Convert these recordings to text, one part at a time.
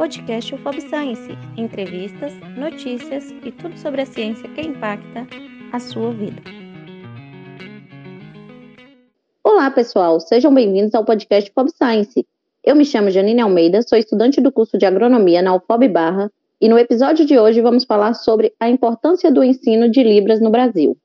podcast UFOB Science, entrevistas, notícias e tudo sobre a ciência que impacta a sua vida. Olá, pessoal, sejam bem-vindos ao podcast UFOB Science. Eu me chamo Janine Almeida, sou estudante do curso de agronomia na UFOB Barra e no episódio de hoje vamos falar sobre a importância do ensino de Libras no Brasil.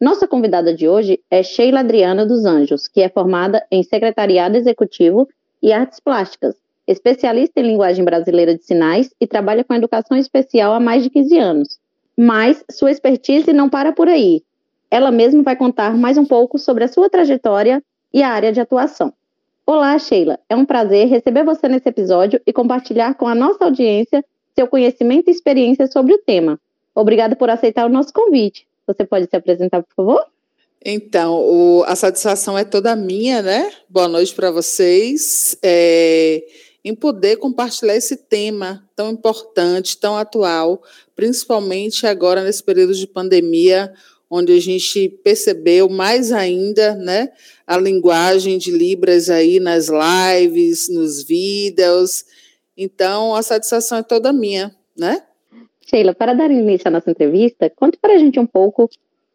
Nossa convidada de hoje é Sheila Adriana dos Anjos, que é formada em Secretariado Executivo e Artes Plásticas, especialista em linguagem brasileira de sinais e trabalha com educação especial há mais de 15 anos. Mas sua expertise não para por aí. Ela mesma vai contar mais um pouco sobre a sua trajetória e a área de atuação. Olá, Sheila. É um prazer receber você nesse episódio e compartilhar com a nossa audiência seu conhecimento e experiência sobre o tema. Obrigada por aceitar o nosso convite. Você pode se apresentar, por favor? Então, o, a satisfação é toda minha, né? Boa noite para vocês. É, em poder compartilhar esse tema tão importante, tão atual, principalmente agora nesse período de pandemia, onde a gente percebeu mais ainda, né, a linguagem de Libras aí nas lives, nos vídeos. Então, a satisfação é toda minha, né? Sheila, para dar início à nossa entrevista, conte para a gente um pouco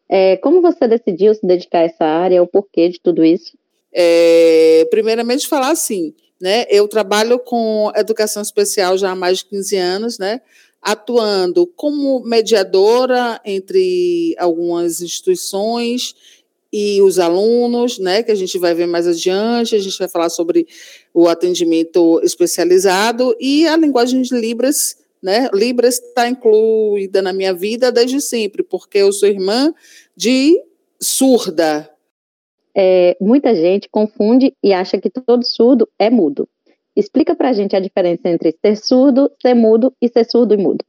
é, como você decidiu se dedicar a essa área, o porquê de tudo isso. É, primeiramente, falar assim, né? Eu trabalho com educação especial já há mais de 15 anos, né? Atuando como mediadora entre algumas instituições e os alunos, né, que a gente vai ver mais adiante, a gente vai falar sobre o atendimento especializado e a linguagem de Libras né? Libras está incluída na minha vida desde sempre, porque eu sou irmã de surda. É, muita gente confunde e acha que todo surdo é mudo. Explica para a gente a diferença entre ser surdo, ser mudo e ser surdo e mudo.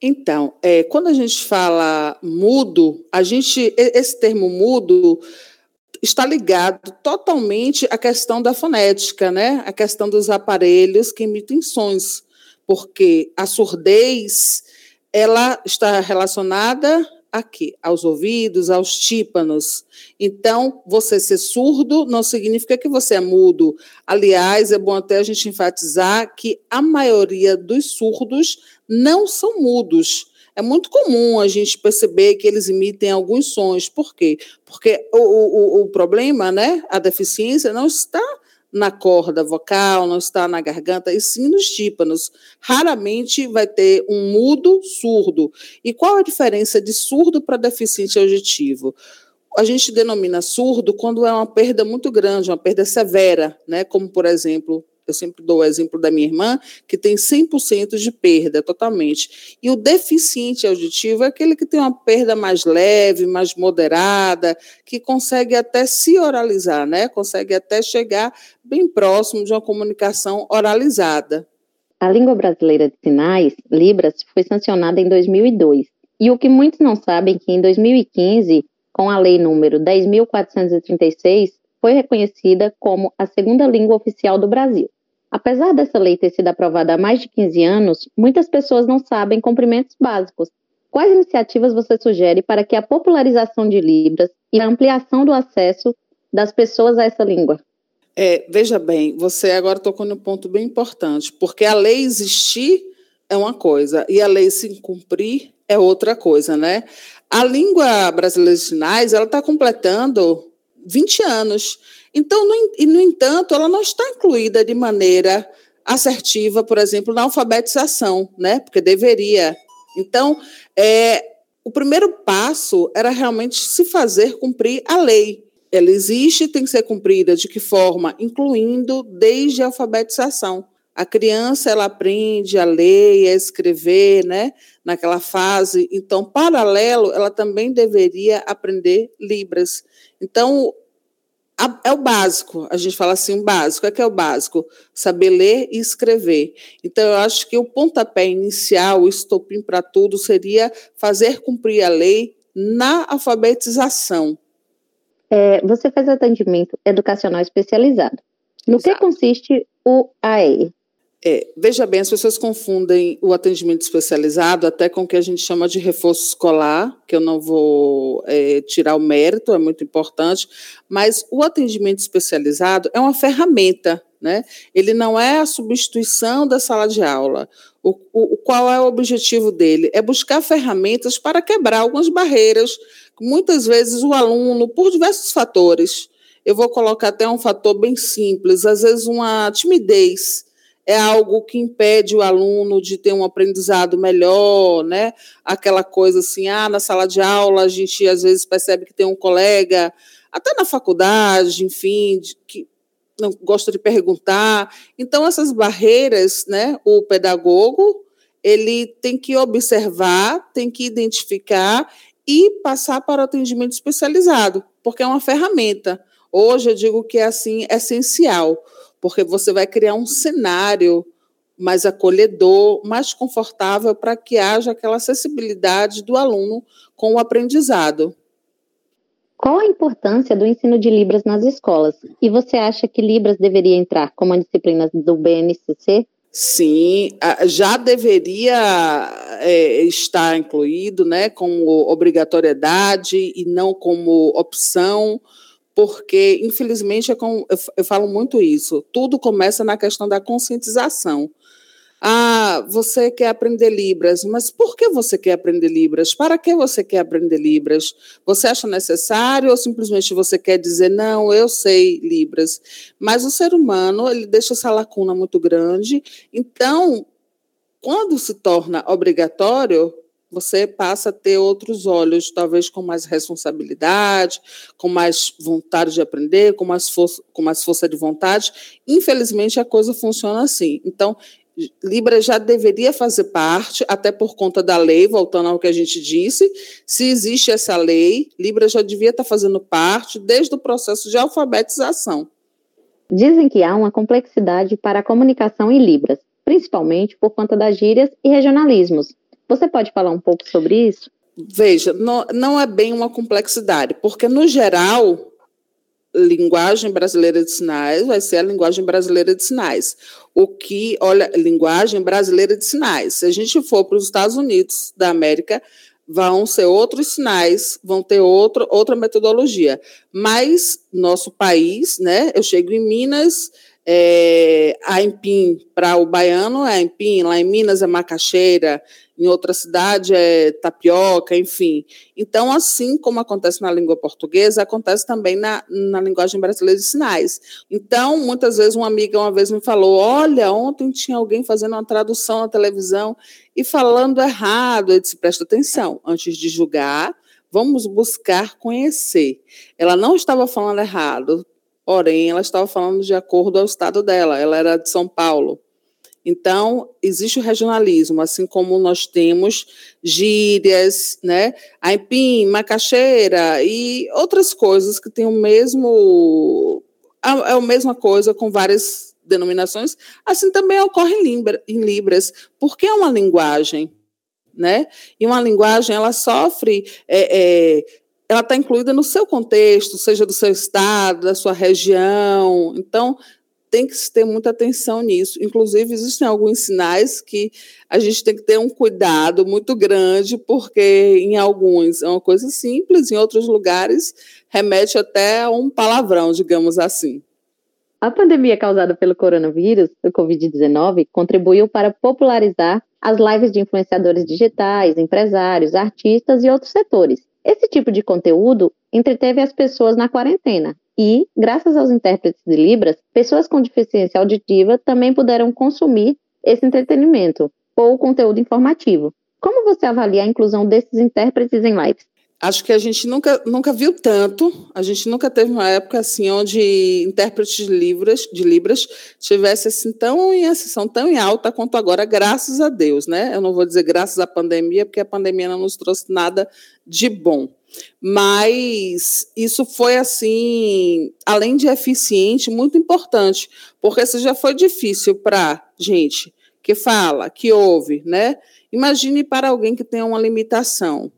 Então, é, quando a gente fala mudo, a gente esse termo mudo está ligado totalmente à questão da fonética, né? A questão dos aparelhos que emitem sons porque a surdez ela está relacionada aqui aos ouvidos, aos tímpanos. Então, você ser surdo não significa que você é mudo. Aliás, é bom até a gente enfatizar que a maioria dos surdos não são mudos. É muito comum a gente perceber que eles emitem alguns sons. Por quê? Porque o, o, o problema, né, a deficiência, não está na corda vocal, não está na garganta, e sim nos tímpanos. Raramente vai ter um mudo surdo. E qual a diferença de surdo para deficiente auditivo? A gente denomina surdo quando é uma perda muito grande, uma perda severa, né? como, por exemplo, eu sempre dou o exemplo da minha irmã, que tem 100% de perda totalmente. E o deficiente auditivo é aquele que tem uma perda mais leve, mais moderada, que consegue até se oralizar, né? Consegue até chegar bem próximo de uma comunicação oralizada. A língua brasileira de sinais, Libras, foi sancionada em 2002. E o que muitos não sabem é que em 2015, com a lei número 10.436, foi reconhecida como a segunda língua oficial do Brasil. Apesar dessa lei ter sido aprovada há mais de 15 anos, muitas pessoas não sabem cumprimentos básicos. Quais iniciativas você sugere para que a popularização de Libras e a ampliação do acesso das pessoas a essa língua? É, veja bem, você agora tocou num ponto bem importante, porque a lei existir é uma coisa e a lei se cumprir é outra coisa, né? A língua brasileira de sinais, ela está completando 20 anos. Então, no, e, no entanto, ela não está incluída de maneira assertiva, por exemplo, na alfabetização, né? Porque deveria. Então, é, o primeiro passo era realmente se fazer cumprir a lei. Ela existe, tem que ser cumprida de que forma? Incluindo desde a alfabetização. A criança ela aprende a ler a escrever, né? Naquela fase. Então, paralelo, ela também deveria aprender libras. Então, é o básico, a gente fala assim, o básico, o que é o básico? Saber ler e escrever. Então, eu acho que o pontapé inicial, o estopim para tudo, seria fazer cumprir a lei na alfabetização. É, você faz atendimento educacional especializado. No Exato. que consiste o AE? É, veja bem, as pessoas confundem o atendimento especializado até com o que a gente chama de reforço escolar, que eu não vou é, tirar o mérito, é muito importante, mas o atendimento especializado é uma ferramenta, né? Ele não é a substituição da sala de aula. O, o, qual é o objetivo dele? É buscar ferramentas para quebrar algumas barreiras. Muitas vezes o aluno, por diversos fatores, eu vou colocar até um fator bem simples, às vezes uma timidez é algo que impede o aluno de ter um aprendizado melhor, né? Aquela coisa assim, ah, na sala de aula a gente às vezes percebe que tem um colega, até na faculdade, enfim, que não gosta de perguntar. Então essas barreiras, né? O pedagogo ele tem que observar, tem que identificar e passar para o atendimento especializado, porque é uma ferramenta. Hoje eu digo que é assim essencial porque você vai criar um cenário mais acolhedor, mais confortável para que haja aquela acessibilidade do aluno com o aprendizado. Qual a importância do ensino de Libras nas escolas? E você acha que Libras deveria entrar como uma disciplina do BNCC? Sim, já deveria é, estar incluído, né, como obrigatoriedade e não como opção porque, infelizmente, é eu, eu falo muito isso, tudo começa na questão da conscientização. Ah, você quer aprender Libras, mas por que você quer aprender Libras? Para que você quer aprender Libras? Você acha necessário ou simplesmente você quer dizer, não, eu sei Libras? Mas o ser humano, ele deixa essa lacuna muito grande, então, quando se torna obrigatório, você passa a ter outros olhos, talvez com mais responsabilidade, com mais vontade de aprender, com mais força, com mais força de vontade. Infelizmente, a coisa funciona assim. Então, Libra já deveria fazer parte, até por conta da lei, voltando ao que a gente disse. Se existe essa lei, Libra já devia estar fazendo parte desde o processo de alfabetização. Dizem que há uma complexidade para a comunicação em Libras, principalmente por conta das gírias e regionalismos. Você pode falar um pouco sobre isso? Veja, não, não é bem uma complexidade, porque, no geral, linguagem brasileira de sinais vai ser a linguagem brasileira de sinais. O que, olha, linguagem brasileira de sinais. Se a gente for para os Estados Unidos da América, vão ser outros sinais, vão ter outro, outra metodologia. Mas nosso país, né? Eu chego em Minas, é, a Empim para o baiano é Empim, lá em Minas é macaxeira, em outra cidade é tapioca, enfim. Então, assim como acontece na língua portuguesa, acontece também na, na linguagem brasileira de sinais. Então, muitas vezes, uma amiga uma vez me falou: Olha, ontem tinha alguém fazendo uma tradução na televisão e falando errado. Eu disse: Presta atenção, antes de julgar, vamos buscar conhecer. Ela não estava falando errado, porém, ela estava falando de acordo ao estado dela. Ela era de São Paulo. Então, existe o regionalismo, assim como nós temos gírias, né? Aipim, macaxeira e outras coisas que têm o mesmo. É a mesma coisa com várias denominações, assim também ocorre em, Libra, em Libras, porque é uma linguagem, né? E uma linguagem, ela sofre. É, é, ela está incluída no seu contexto, seja do seu estado, da sua região. Então, tem que ter muita atenção nisso. Inclusive, existem alguns sinais que a gente tem que ter um cuidado muito grande, porque em alguns é uma coisa simples, em outros lugares remete até a um palavrão, digamos assim. A pandemia causada pelo coronavírus, o Covid-19, contribuiu para popularizar as lives de influenciadores digitais, empresários, artistas e outros setores. Esse tipo de conteúdo entreteve as pessoas na quarentena e, graças aos intérpretes de Libras, pessoas com deficiência auditiva também puderam consumir esse entretenimento ou conteúdo informativo. Como você avalia a inclusão desses intérpretes em lives? Acho que a gente nunca, nunca viu tanto, a gente nunca teve uma época assim onde intérpretes de Libras, de Libras tivesse assim tão em ascensão tão em alta quanto agora, graças a Deus, né? Eu não vou dizer graças à pandemia, porque a pandemia não nos trouxe nada de bom. Mas isso foi assim, além de eficiente, muito importante, porque se já foi difícil para gente que fala, que ouve, né? Imagine para alguém que tem uma limitação,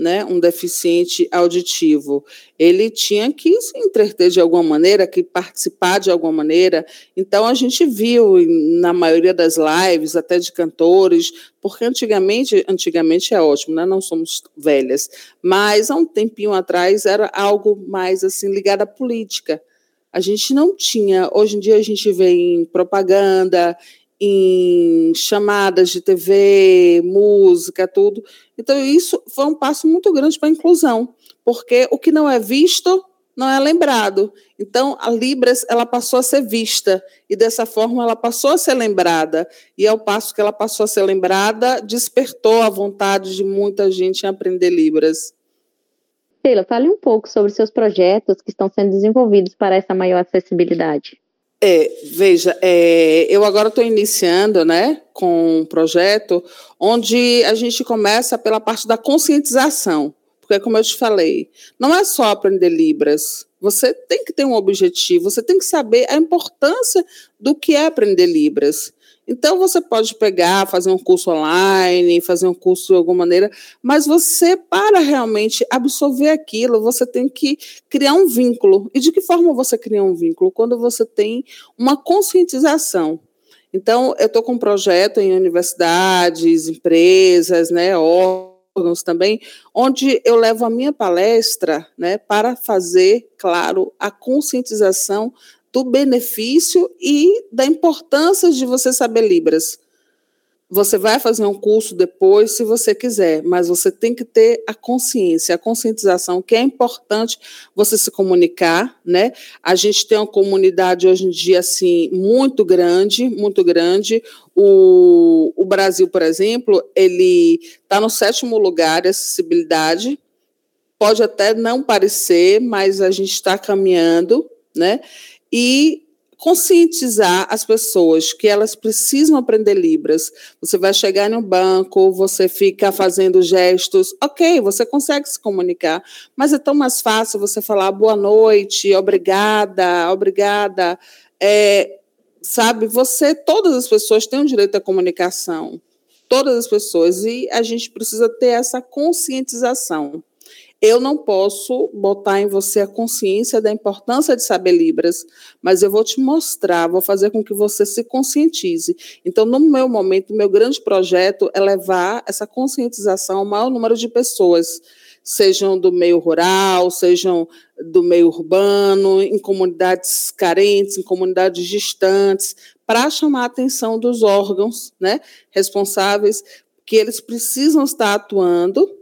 né, um deficiente auditivo. Ele tinha que se entreter de alguma maneira, que participar de alguma maneira. Então a gente viu na maioria das lives, até de cantores, porque antigamente, antigamente é ótimo, né? Não somos velhas, mas há um tempinho atrás era algo mais assim ligado à política. A gente não tinha, hoje em dia a gente vê em propaganda, em chamadas de TV, música, tudo. Então, isso foi um passo muito grande para a inclusão, porque o que não é visto não é lembrado. Então, a Libras ela passou a ser vista e dessa forma ela passou a ser lembrada. E ao passo que ela passou a ser lembrada, despertou a vontade de muita gente em aprender Libras. Sheila, fale um pouco sobre seus projetos que estão sendo desenvolvidos para essa maior acessibilidade. É, veja, é, eu agora estou iniciando né, com um projeto onde a gente começa pela parte da conscientização. Porque, como eu te falei, não é só aprender Libras. Você tem que ter um objetivo, você tem que saber a importância do que é aprender Libras. Então, você pode pegar, fazer um curso online, fazer um curso de alguma maneira, mas você, para realmente absorver aquilo, você tem que criar um vínculo. E de que forma você cria um vínculo? Quando você tem uma conscientização. Então, eu estou com um projeto em universidades, empresas, né, também, onde eu levo a minha palestra né, para fazer, claro, a conscientização do benefício e da importância de você saber Libras. Você vai fazer um curso depois, se você quiser, mas você tem que ter a consciência, a conscientização, que é importante você se comunicar, né? A gente tem uma comunidade hoje em dia, assim, muito grande, muito grande. O, o Brasil, por exemplo, ele está no sétimo lugar de acessibilidade. Pode até não parecer, mas a gente está caminhando, né? e conscientizar as pessoas que elas precisam aprender Libras. Você vai chegar no banco, você fica fazendo gestos, ok, você consegue se comunicar, mas é tão mais fácil você falar boa noite, obrigada, obrigada. É, sabe, você, todas as pessoas têm o direito à comunicação, todas as pessoas, e a gente precisa ter essa conscientização. Eu não posso botar em você a consciência da importância de saber Libras, mas eu vou te mostrar, vou fazer com que você se conscientize. Então, no meu momento, meu grande projeto é levar essa conscientização ao maior número de pessoas, sejam do meio rural, sejam do meio urbano, em comunidades carentes, em comunidades distantes, para chamar a atenção dos órgãos né, responsáveis, que eles precisam estar atuando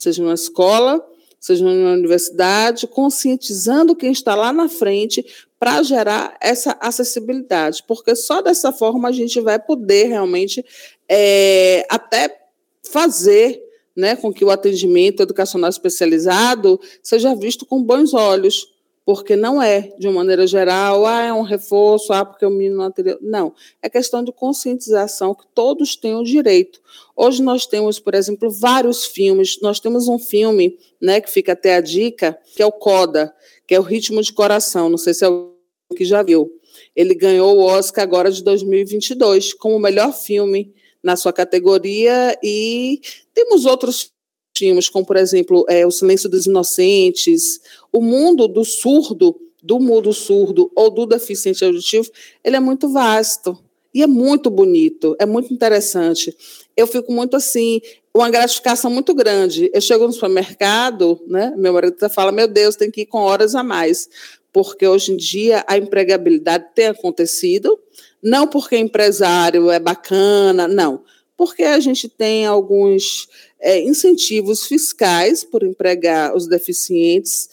seja na escola, seja na universidade, conscientizando quem está lá na frente para gerar essa acessibilidade, porque só dessa forma a gente vai poder realmente é, até fazer né, com que o atendimento educacional especializado seja visto com bons olhos porque não é, de uma maneira geral, ah, é um reforço, ah, porque o menino não teria. Não, é questão de conscientização que todos têm o direito. Hoje nós temos, por exemplo, vários filmes. Nós temos um filme, né, que fica até a dica, que é o Coda, que é o Ritmo de Coração. Não sei se é o que já viu. Ele ganhou o Oscar agora de 2022 como o melhor filme na sua categoria e temos outros tínhamos, como por exemplo é, O Silêncio dos Inocentes, o mundo do surdo, do mudo surdo ou do deficiente auditivo, ele é muito vasto e é muito bonito, é muito interessante. Eu fico muito assim, uma gratificação muito grande. Eu chego no supermercado, né? Meu marido fala: Meu Deus, tem que ir com horas a mais, porque hoje em dia a empregabilidade tem acontecido, não porque empresário é bacana, não, porque a gente tem alguns é, incentivos fiscais por empregar os deficientes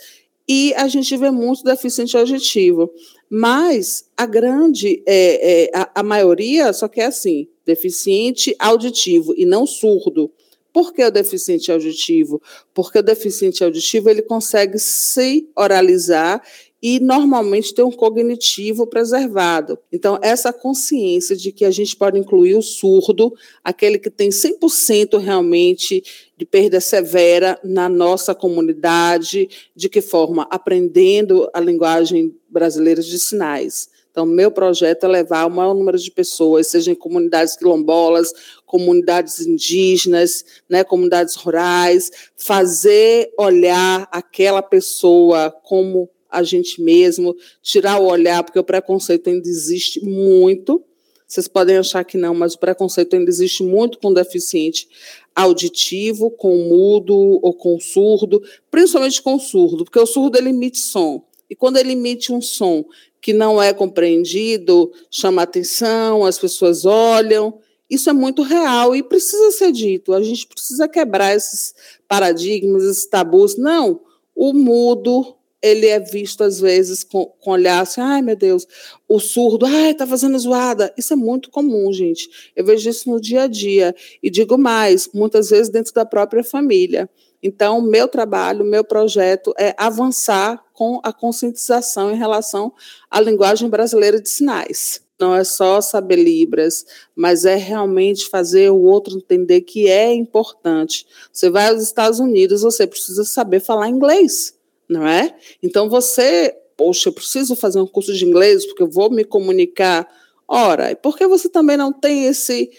e a gente vê muito deficiente auditivo. Mas a grande, é, é, a, a maioria só quer assim, deficiente auditivo e não surdo. Por que o deficiente auditivo? Porque o deficiente auditivo ele consegue se oralizar e normalmente tem um cognitivo preservado. Então, essa consciência de que a gente pode incluir o surdo, aquele que tem 100% realmente de perda severa na nossa comunidade, de que forma? Aprendendo a linguagem brasileira de sinais. Então, meu projeto é levar o maior número de pessoas, seja em comunidades quilombolas, comunidades indígenas, né, comunidades rurais, fazer olhar aquela pessoa como a gente mesmo, tirar o olhar, porque o preconceito ainda existe muito. Vocês podem achar que não, mas o preconceito ainda existe muito com deficiente auditivo, com mudo ou com surdo, principalmente com surdo, porque o surdo ele emite som. E quando ele emite um som que não é compreendido, chama atenção, as pessoas olham. Isso é muito real e precisa ser dito. A gente precisa quebrar esses paradigmas, esses tabus. Não, o mudo, ele é visto às vezes com, com olhar assim, ai meu Deus, o surdo, ai, tá fazendo zoada. Isso é muito comum, gente. Eu vejo isso no dia a dia. E digo mais, muitas vezes dentro da própria família. Então, meu trabalho, meu projeto é avançar com a conscientização em relação à linguagem brasileira de sinais. Não é só saber Libras, mas é realmente fazer o outro entender que é importante. Você vai aos Estados Unidos, você precisa saber falar inglês não é? Então você, poxa, eu preciso fazer um curso de inglês porque eu vou me comunicar. Ora, por que você também não tem esse,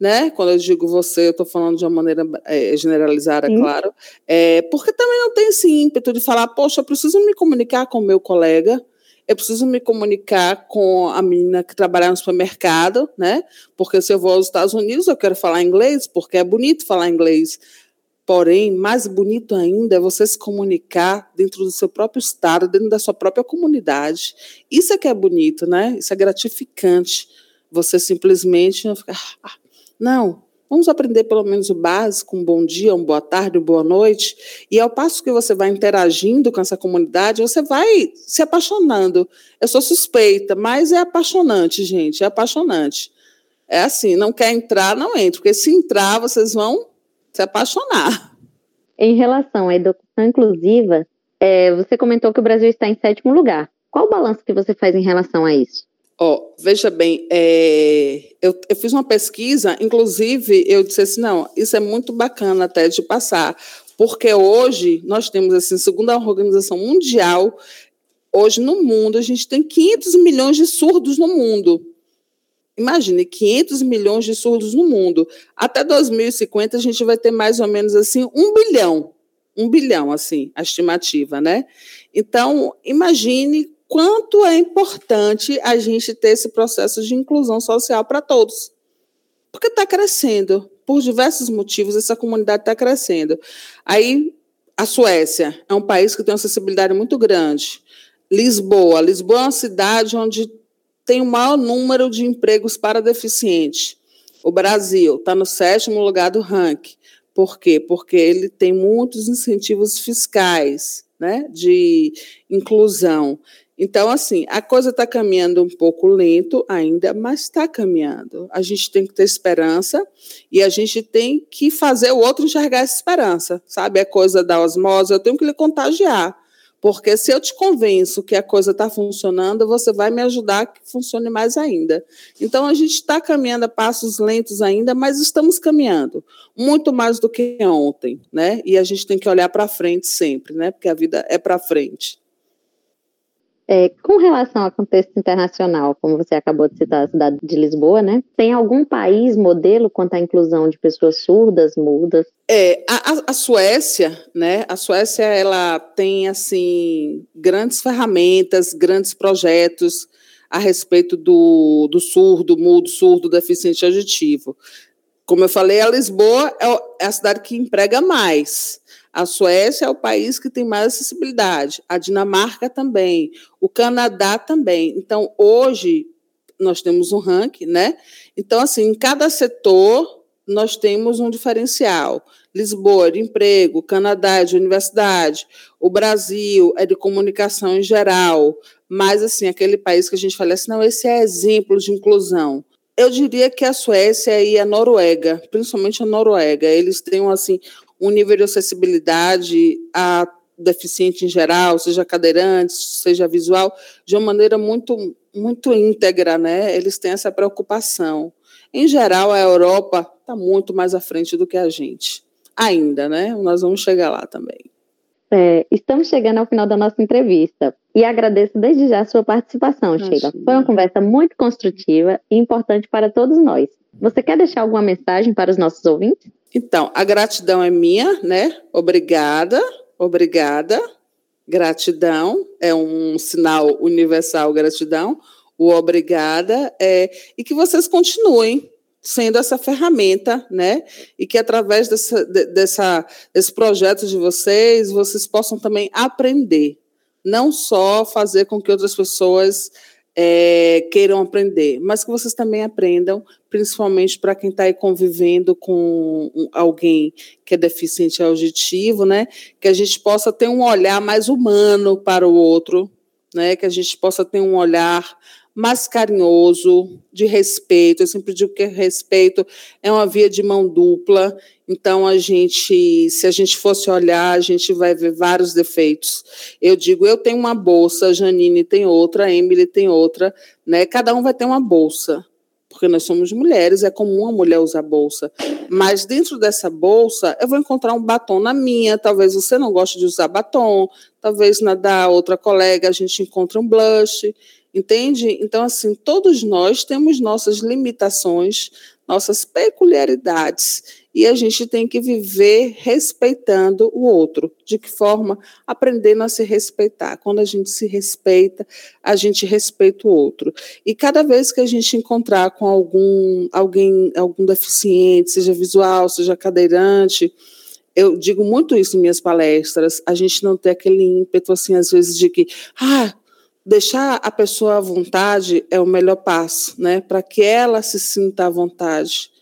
né? Quando eu digo você, eu estou falando de uma maneira é, generalizada, Sim. claro. É, porque também não tem esse ímpeto de falar, poxa, eu preciso me comunicar com o meu colega, eu preciso me comunicar com a menina que trabalha no supermercado, né? Porque se eu vou aos Estados Unidos, eu quero falar inglês, porque é bonito falar inglês. Porém, mais bonito ainda é você se comunicar dentro do seu próprio estado, dentro da sua própria comunidade. Isso é que é bonito, né? Isso é gratificante. Você simplesmente não ficar. Ah, não, vamos aprender pelo menos o básico, um bom dia, uma boa tarde, uma boa noite. E ao passo que você vai interagindo com essa comunidade, você vai se apaixonando. Eu sou suspeita, mas é apaixonante, gente, é apaixonante. É assim, não quer entrar, não entra, porque se entrar, vocês vão se apaixonar. Em relação à educação inclusiva, é, você comentou que o Brasil está em sétimo lugar. Qual o balanço que você faz em relação a isso? Oh, veja bem, é, eu, eu, fiz uma pesquisa, inclusive eu disse assim, não, isso é muito bacana até de passar, porque hoje nós temos, assim, segundo a Organização Mundial, hoje no mundo a gente tem 500 milhões de surdos no mundo. Imagine, 500 milhões de surdos no mundo. Até 2050 a gente vai ter mais ou menos assim um bilhão, um bilhão assim, a estimativa, né? Então, imagine quanto é importante a gente ter esse processo de inclusão social para todos. Porque está crescendo, por diversos motivos, essa comunidade está crescendo. Aí, a Suécia é um país que tem uma acessibilidade muito grande. Lisboa. Lisboa é uma cidade onde tem o maior número de empregos para deficientes. O Brasil está no sétimo lugar do ranking. Por quê? Porque ele tem muitos incentivos fiscais né, de inclusão. Então, assim, a coisa está caminhando um pouco lento ainda, mas está caminhando. A gente tem que ter esperança e a gente tem que fazer o outro enxergar essa esperança, sabe? É coisa da osmose, eu tenho que lhe contagiar. Porque se eu te convenço que a coisa está funcionando, você vai me ajudar que funcione mais ainda. Então, a gente está caminhando a passos lentos ainda, mas estamos caminhando. Muito mais do que ontem, né? E a gente tem que olhar para frente sempre, né? Porque a vida é para frente. É, com relação ao contexto internacional, como você acabou de citar a cidade de Lisboa, né? Tem algum país modelo quanto à inclusão de pessoas surdas, mudas? É, a, a, Suécia, né? A Suécia ela tem assim grandes ferramentas, grandes projetos a respeito do, do surdo, mudo, surdo, deficiente auditivo. Como eu falei, a Lisboa é, é a cidade que emprega mais. A Suécia é o país que tem mais acessibilidade, a Dinamarca também, o Canadá também. Então, hoje, nós temos um ranking, né? Então, assim, em cada setor, nós temos um diferencial. Lisboa, de emprego, Canadá, de universidade, o Brasil é de comunicação em geral, mas, assim, aquele país que a gente fala assim, não, esse é exemplo de inclusão. Eu diria que a Suécia e a Noruega, principalmente a Noruega, eles têm, assim, um nível de acessibilidade a deficiente em geral, seja cadeirante, seja visual, de uma maneira muito, muito íntegra, né? Eles têm essa preocupação. Em geral, a Europa está muito mais à frente do que a gente. Ainda, né? Nós vamos chegar lá também. É, estamos chegando ao final da nossa entrevista. e agradeço desde já a sua participação, Nossa, Sheila. Foi uma conversa muito construtiva e importante para todos nós. Você quer deixar alguma mensagem para os nossos ouvintes? Então, a gratidão é minha, né? Obrigada, obrigada. Gratidão é um sinal universal, gratidão. O obrigada é e que vocês continuem sendo essa ferramenta, né? E que através dessa, dessa, desse projeto de vocês, vocês possam também aprender, não só fazer com que outras pessoas é, queiram aprender, mas que vocês também aprendam, principalmente para quem está aí convivendo com alguém que é deficiente auditivo, né? Que a gente possa ter um olhar mais humano para o outro, né? Que a gente possa ter um olhar mais carinhoso, de respeito. Eu sempre digo que respeito é uma via de mão dupla. Então, a gente, se a gente fosse olhar, a gente vai ver vários defeitos. Eu digo, eu tenho uma bolsa, a Janine tem outra, a Emily tem outra, né? Cada um vai ter uma bolsa, porque nós somos mulheres, é comum a mulher usar bolsa. Mas dentro dessa bolsa, eu vou encontrar um batom na minha, talvez você não goste de usar batom, talvez na da outra colega a gente encontre um blush. Entende? Então, assim, todos nós temos nossas limitações, nossas peculiaridades, e a gente tem que viver respeitando o outro. De que forma? Aprendendo a se respeitar. Quando a gente se respeita, a gente respeita o outro. E cada vez que a gente encontrar com algum alguém, algum deficiente, seja visual, seja cadeirante, eu digo muito isso em minhas palestras, a gente não ter aquele ímpeto, assim, às vezes, de que, ah, deixar a pessoa à vontade é o melhor passo, né? Para que ela se sinta à vontade.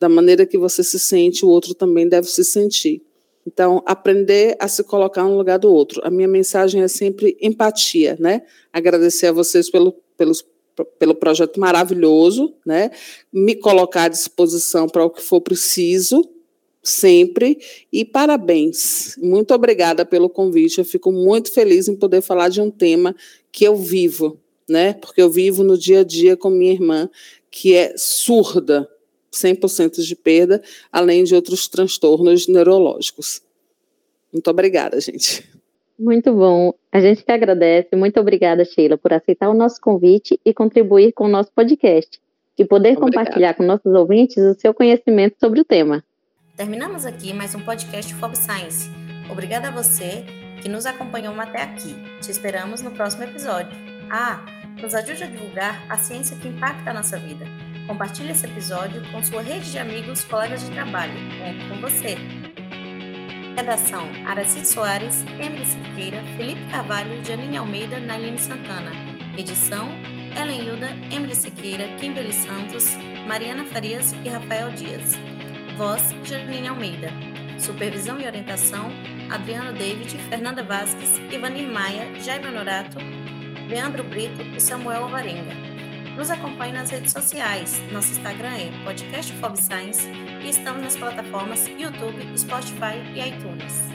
Da maneira que você se sente, o outro também deve se sentir. Então, aprender a se colocar no lugar do outro. A minha mensagem é sempre empatia, né? Agradecer a vocês pelo, pelos, pelo projeto maravilhoso, né? Me colocar à disposição para o que for preciso, sempre. E parabéns. Muito obrigada pelo convite. Eu fico muito feliz em poder falar de um tema que eu vivo, né? Porque eu vivo no dia a dia com minha irmã, que é surda, 100% de perda, além de outros transtornos neurológicos. Muito obrigada, gente. Muito bom. A gente que agradece. Muito obrigada, Sheila, por aceitar o nosso convite e contribuir com o nosso podcast e poder Obrigada. compartilhar com nossos ouvintes o seu conhecimento sobre o tema. Terminamos aqui mais um podcast Fob Science. Obrigada a você que nos acompanhou até aqui. Te esperamos no próximo episódio. Ah, nos ajude a divulgar a ciência que impacta a nossa vida. Compartilhe esse episódio com sua rede de amigos, colegas de trabalho. Conto com você. Redação: Araci Soares, Emily Siqueira, Felipe Carvalho, Janine Almeida, Naline Santana. Edição: Ellen Hilda, Emily Siqueira, Kimberly Santos, Mariana Farias e Rafael Dias. Voz: Janine Almeida. Supervisão e orientação: Adriano David, Fernanda Vasques, Ivanir Maia, Jaime Honorato, Leandro Brito e Samuel Alvarenga. Nos acompanhe nas redes sociais. Nosso Instagram é Podcast Science e estamos nas plataformas YouTube, Spotify e iTunes.